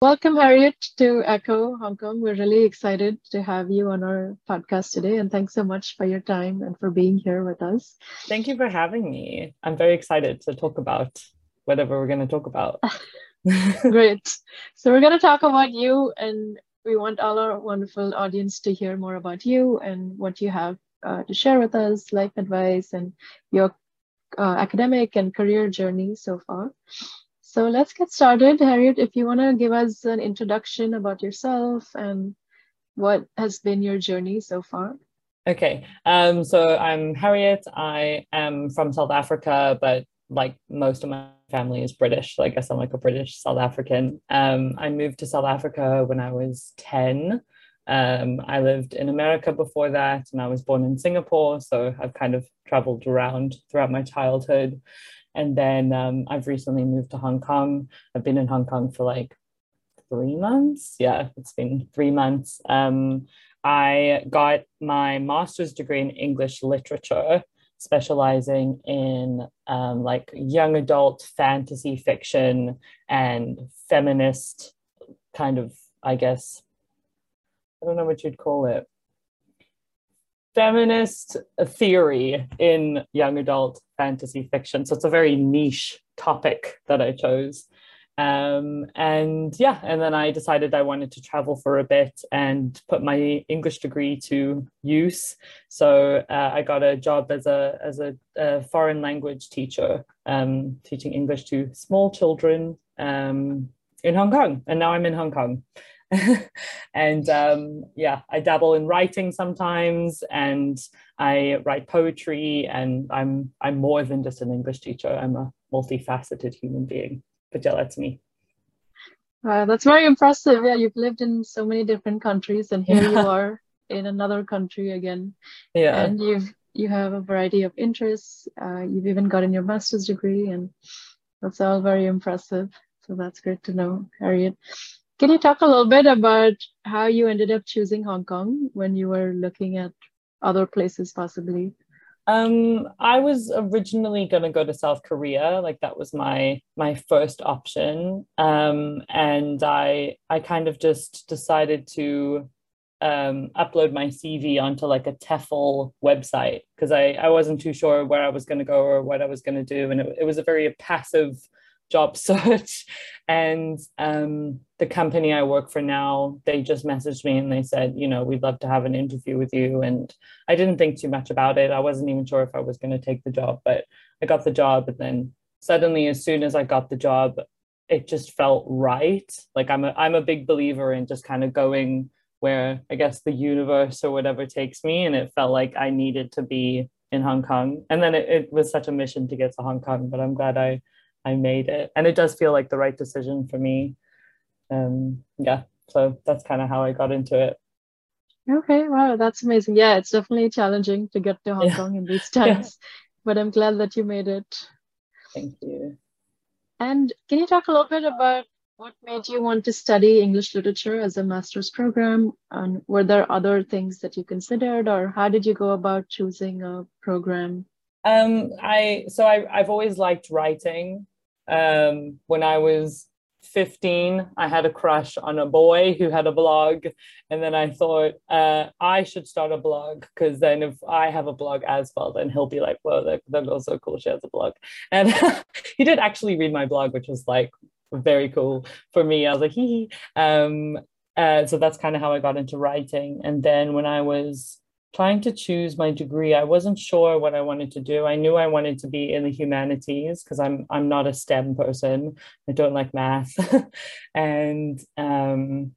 Welcome, Harriet, to Echo Hong Kong. We're really excited to have you on our podcast today. And thanks so much for your time and for being here with us. Thank you for having me. I'm very excited to talk about whatever we're going to talk about. Great. So, we're going to talk about you, and we want all our wonderful audience to hear more about you and what you have uh, to share with us, life advice, and your uh, academic and career journey so far. So let's get started. Harriet, if you want to give us an introduction about yourself and what has been your journey so far. Okay, um, so I'm Harriet. I am from South Africa, but like most of my family is British. So I guess I'm like a British South African. Um, I moved to South Africa when I was 10. Um, I lived in America before that, and I was born in Singapore. So I've kind of traveled around throughout my childhood. And then um, I've recently moved to Hong Kong. I've been in Hong Kong for like three months. Yeah, it's been three months. Um, I got my master's degree in English literature, specializing in um, like young adult fantasy fiction and feminist kind of, I guess, I don't know what you'd call it feminist theory in young adult fantasy fiction. So it's a very niche topic that I chose. Um, and yeah, and then I decided I wanted to travel for a bit and put my English degree to use. So uh, I got a job as a as a, a foreign language teacher, um, teaching English to small children um, in Hong Kong, and now I'm in Hong Kong. and um, yeah, I dabble in writing sometimes, and I write poetry, and I'm I'm more than just an English teacher. I'm a multifaceted human being. But yeah, that's me. Uh, that's very impressive. Yeah, you've lived in so many different countries, and here yeah. you are in another country again. Yeah, and you've you have a variety of interests. Uh, you've even gotten your master's degree, and that's all very impressive. So that's great to know, Harriet. Can you talk a little bit about how you ended up choosing Hong Kong when you were looking at other places possibly? Um, I was originally going to go to South Korea, like that was my my first option, um, and I I kind of just decided to um, upload my CV onto like a TEFL website because I I wasn't too sure where I was going to go or what I was going to do, and it, it was a very passive job search. And um, the company i work for now they just messaged me and they said you know we'd love to have an interview with you. And i didn't think too much about it. I wasn't even sure if i was going to take the job but i got the job. And then suddenly as soon as i got the job it just felt right. Like i'm a, I'm a big believer in just kind of going where i guess the universe or whatever takes me. And it felt like i needed to be in hong kong. And then it, it was such a mission to get to hong kong but i'm glad i I made it. And it does feel like the right decision for me. Um, yeah, so that's kind of how I got into it. Okay, wow, that's amazing. Yeah, it's definitely challenging to get to Hong yeah. Kong in these times, yeah. but I'm glad that you made it. Thank you. And can you talk a little bit about what made you want to study English literature as a master's program? And were there other things that you considered, or how did you go about choosing a program? Um, I so I, I've always liked writing. Um, when I was 15, I had a crush on a boy who had a blog. And then I thought, uh, I should start a blog because then if I have a blog as well, then he'll be like, whoa, that, that girl's so cool. She has a blog. And he did actually read my blog, which was like very cool for me. I was like, hee hee. Um, uh, so that's kind of how I got into writing. And then when I was trying to choose my degree i wasn't sure what i wanted to do. I knew i wanted to be in the humanities because i'm i'm not a stem person. I don't like math. And um,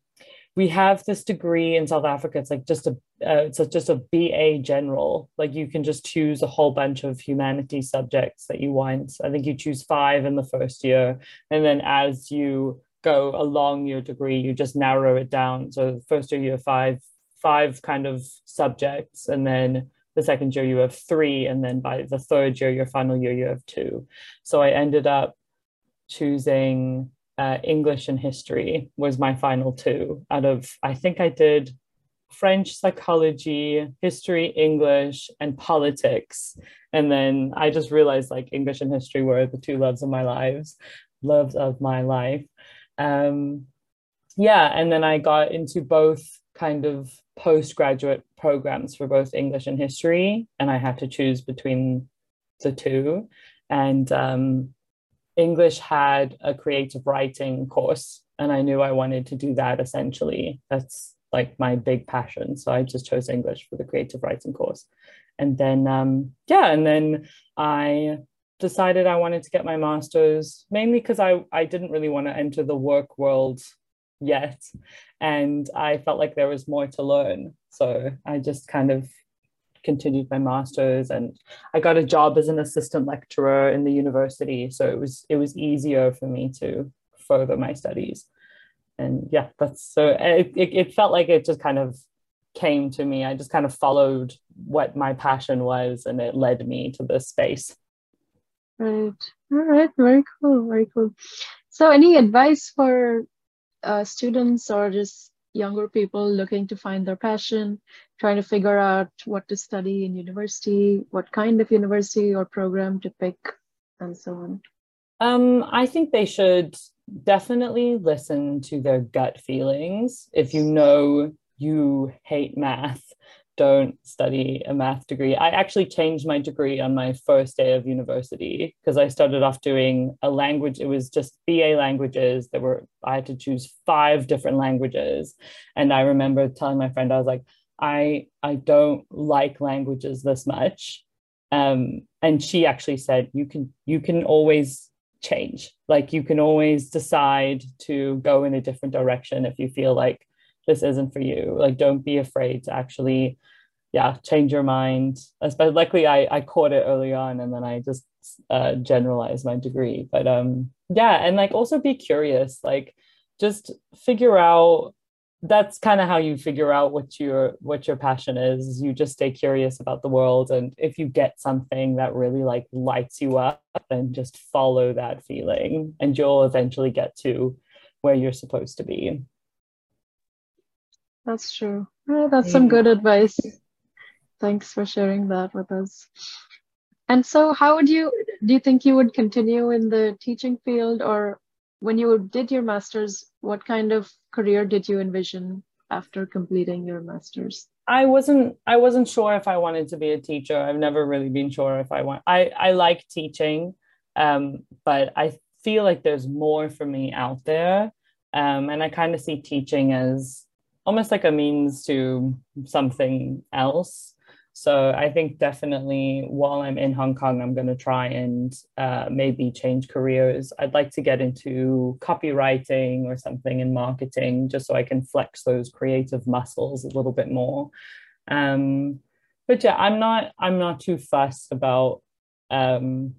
we have this degree in south africa. It's like just a uh, it's just a ba general. Like you can just choose a whole bunch of humanities subjects that you want. I think you choose five in the first year. And then as you go along your degree you just narrow it down. So first year you have five five kind of subjects and then the second year you have three and then by the third year your final year you have two. So i ended up choosing uh, english and history was my final two out of i think i did french psychology history english and politics. And then i just realized like english and history were the two loves of my lives loves of my life. Um, yeah, and then I got into both kind of postgraduate programs for both English and history, and I had to choose between the two. And um, English had a creative writing course, and I knew I wanted to do that essentially. That's like my big passion. So I just chose English for the creative writing course. And then, um, yeah, and then I decided I wanted to get my master's mainly because I, I didn't really want to enter the work world yet. And I felt like there was more to learn. So I just kind of continued my master's and I got a job as an assistant lecturer in the university. So it was it was easier for me to further my studies. And yeah, that's so it, it, it felt like it just kind of came to me. I just kind of followed what my passion was and it led me to this space. Right. All right. Very cool. Very cool. So, any advice for uh, students or just younger people looking to find their passion, trying to figure out what to study in university, what kind of university or program to pick, and so on? Um, I think they should definitely listen to their gut feelings. If you know you hate math, don't study a math degree. I actually changed my degree on my first day of university because I started off doing a language. It was just BA languages. There were I had to choose five different languages, and I remember telling my friend I was like, I I don't like languages this much, um, and she actually said you can you can always change. Like you can always decide to go in a different direction if you feel like this isn't for you. Like don't be afraid to actually yeah, change your mind. Especially luckily I, I caught it early on and then I just uh, generalized my degree. But um yeah, and like also be curious, like just figure out that's kind of how you figure out what your what your passion is you just stay curious about the world and if you get something that really like lights you up then just follow that feeling and you'll eventually get to where you're supposed to be that's true that's some good advice Thanks for sharing that with us. And so, how would you do you think you would continue in the teaching field, or when you did your master's, what kind of career did you envision after completing your master's? I wasn't I wasn't sure if I wanted to be a teacher. I've never really been sure if I want. I I like teaching, um, but I feel like there's more for me out there, um, and I kind of see teaching as almost like a means to something else. So I think definitely while I'm in Hong Kong, I'm going to try and uh, maybe change careers. I'd like to get into copywriting or something in marketing, just so I can flex those creative muscles a little bit more. Um, but yeah, I'm not I'm not too fussed about. Um,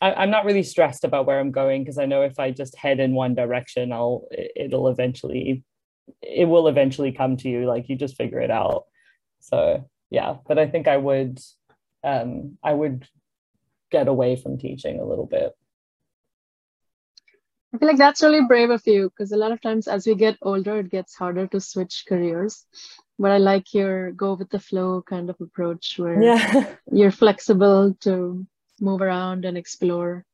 I, am not really stressed about where I'm going because I know if I just head in one direction, I'll it'll eventually it will eventually come to you. Like you just figure it out. So yeah but i think i would um i would get away from teaching a little bit. I feel like that's really brave of you because a lot of times as we get older it gets harder to switch careers. But i like your go with the flow kind of approach where yeah. you're flexible to move around and explore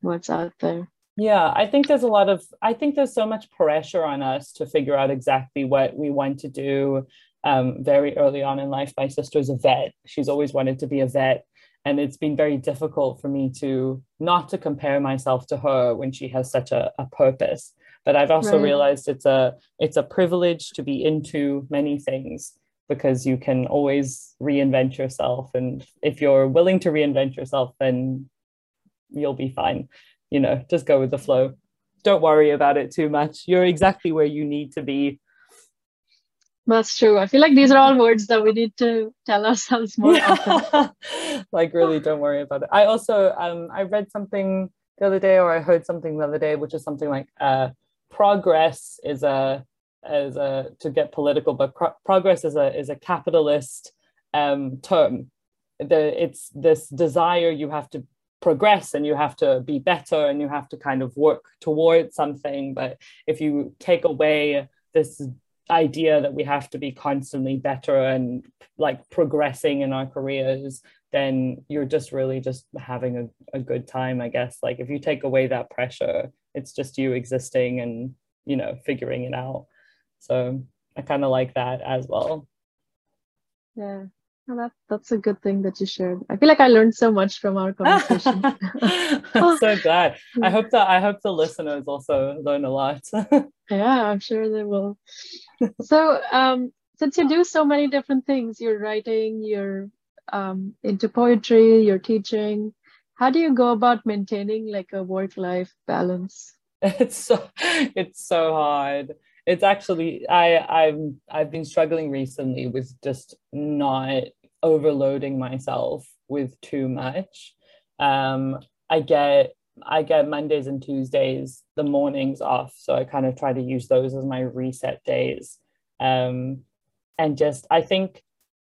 what's out there. Yeah i think there's a lot of i think there's so much pressure on us to figure out exactly what we want to do um, very early on in life. My sister's a vet. She's always wanted to be a vet. And it's been very difficult for me to not to compare myself to her when she has such a, a purpose. But I've also right. realized it's a it's a privilege to be into many things because you can always reinvent yourself. And if you're willing to reinvent yourself, then you'll be fine. You know, just go with the flow. Don't worry about it too much. You're exactly where you need to be that's true. I feel like these are all words that we need to tell ourselves more yeah. often. like really don't worry about it. I also um I read something the other day or I heard something the other day which is something like uh progress is a as a to get political but pro- progress is a is a capitalist um term. The it's this desire you have to progress and you have to be better and you have to kind of work towards something but if you take away this idea that we have to be constantly better and like progressing in our careers then you're just really just having a, a good time i guess. Like if you take away that pressure it's just you existing and you know figuring it out. So i kind of like that as well. Yeah. Well, that, that's a good thing that you shared. I feel like i learned so much from our conversation. I'm so glad. I hope that i hope the listeners also learn a lot. Yeah i'm sure they will so um since you do so many different things you're writing you're um, into poetry you're teaching how do you go about maintaining like a work life balance? It's so it's so hard. It's actually i i'm i've been struggling recently with just not overloading myself with too much. Um i get i get mondays and tuesdays the mornings off so i kind of try to use those as my reset days um and just i think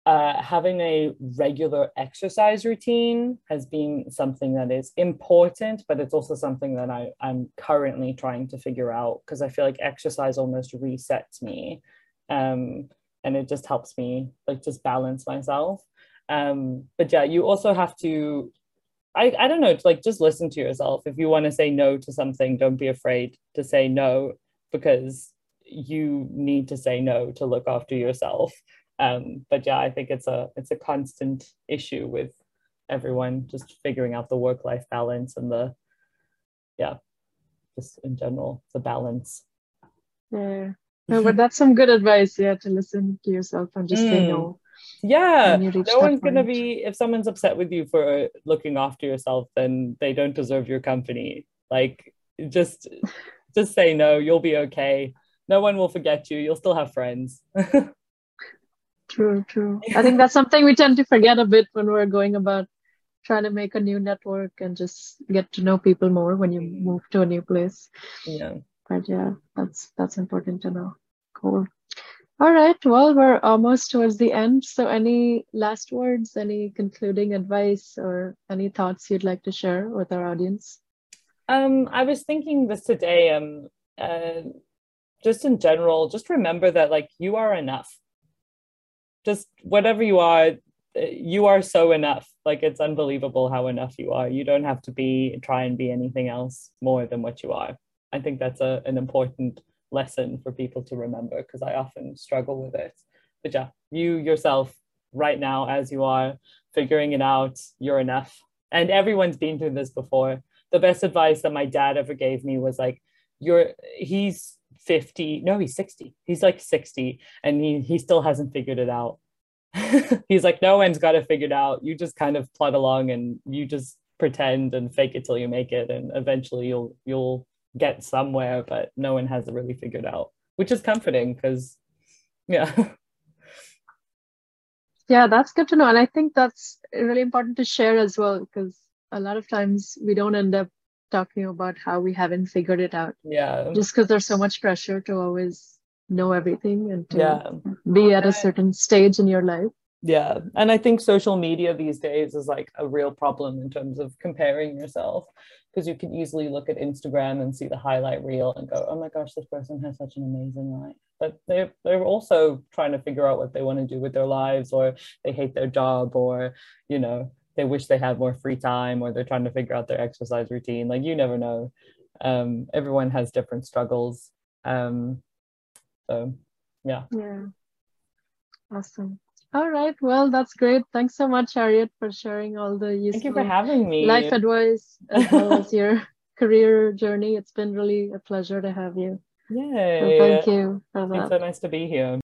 uh, having a regular exercise routine has been something that is important, but it's also something that I, I'm currently trying to figure out because I feel like exercise almost resets me. Um, and it just helps me like just balance myself. Um, but yeah, you also have to, I, I don't know, like just listen to yourself. If you want to say no to something, don't be afraid to say no because you need to say no to look after yourself um, but yeah, I think it's a it's a constant issue with everyone just figuring out the work life balance and the yeah, just in general the balance. Yeah, no, but that's some good advice. Yeah, to listen to yourself and just mm. say no. Yeah, no one's gonna be if someone's upset with you for uh, looking after yourself, then they don't deserve your company. Like just just say no. You'll be okay. No one will forget you. You'll still have friends. True, true. I think that's something we tend to forget a bit when we're going about trying to make a new network and just get to know people more when you move to a new place. Yeah. But yeah, that's that's important to know. Cool. All right. Well, we're almost towards the end. So any last words, any concluding advice or any thoughts you'd like to share with our audience? Um, I was thinking this today, um, uh, just in general, just remember that like you are enough just whatever you are you are so enough like it's unbelievable how enough you are you don't have to be try and be anything else more than what you are i think that's a, an important lesson for people to remember because i often struggle with it. But yeah you yourself right now as you are figuring it out you're enough. And everyone's been through this before. The best advice that my dad ever gave me was like you're he's 50 no he's 60 he's like 60 and he he still hasn't figured it out. He's like no one's got it figured out. You just kind of plod along and you just pretend and fake it till you make it and eventually you'll you'll get somewhere but no one has it really figured out which is comforting because yeah yeah that's good to know and i think that's really important to share as well because a lot of times we don't end up talking about how we haven't figured it out. Yeah. Just because there's so much pressure to always know everything and to yeah. be at a certain stage in your life. Yeah. And I think social media these days is like a real problem in terms of comparing yourself because you can easily look at Instagram and see the highlight reel and go, oh my gosh, this person has such an amazing life. But they're, they're also trying to figure out what they want to do with their lives or they hate their job or, you know, they wish they had more free time or they're trying to figure out their exercise routine. Like you never know. Um, everyone has different struggles. Um, so yeah. Yeah. Awesome all right. Well that's great. Thanks so much harriet for sharing all the useful thank you for having me. life advice as well as your career journey. It's been really a pleasure to have you. Yay. So thank you for that. It's so nice to be here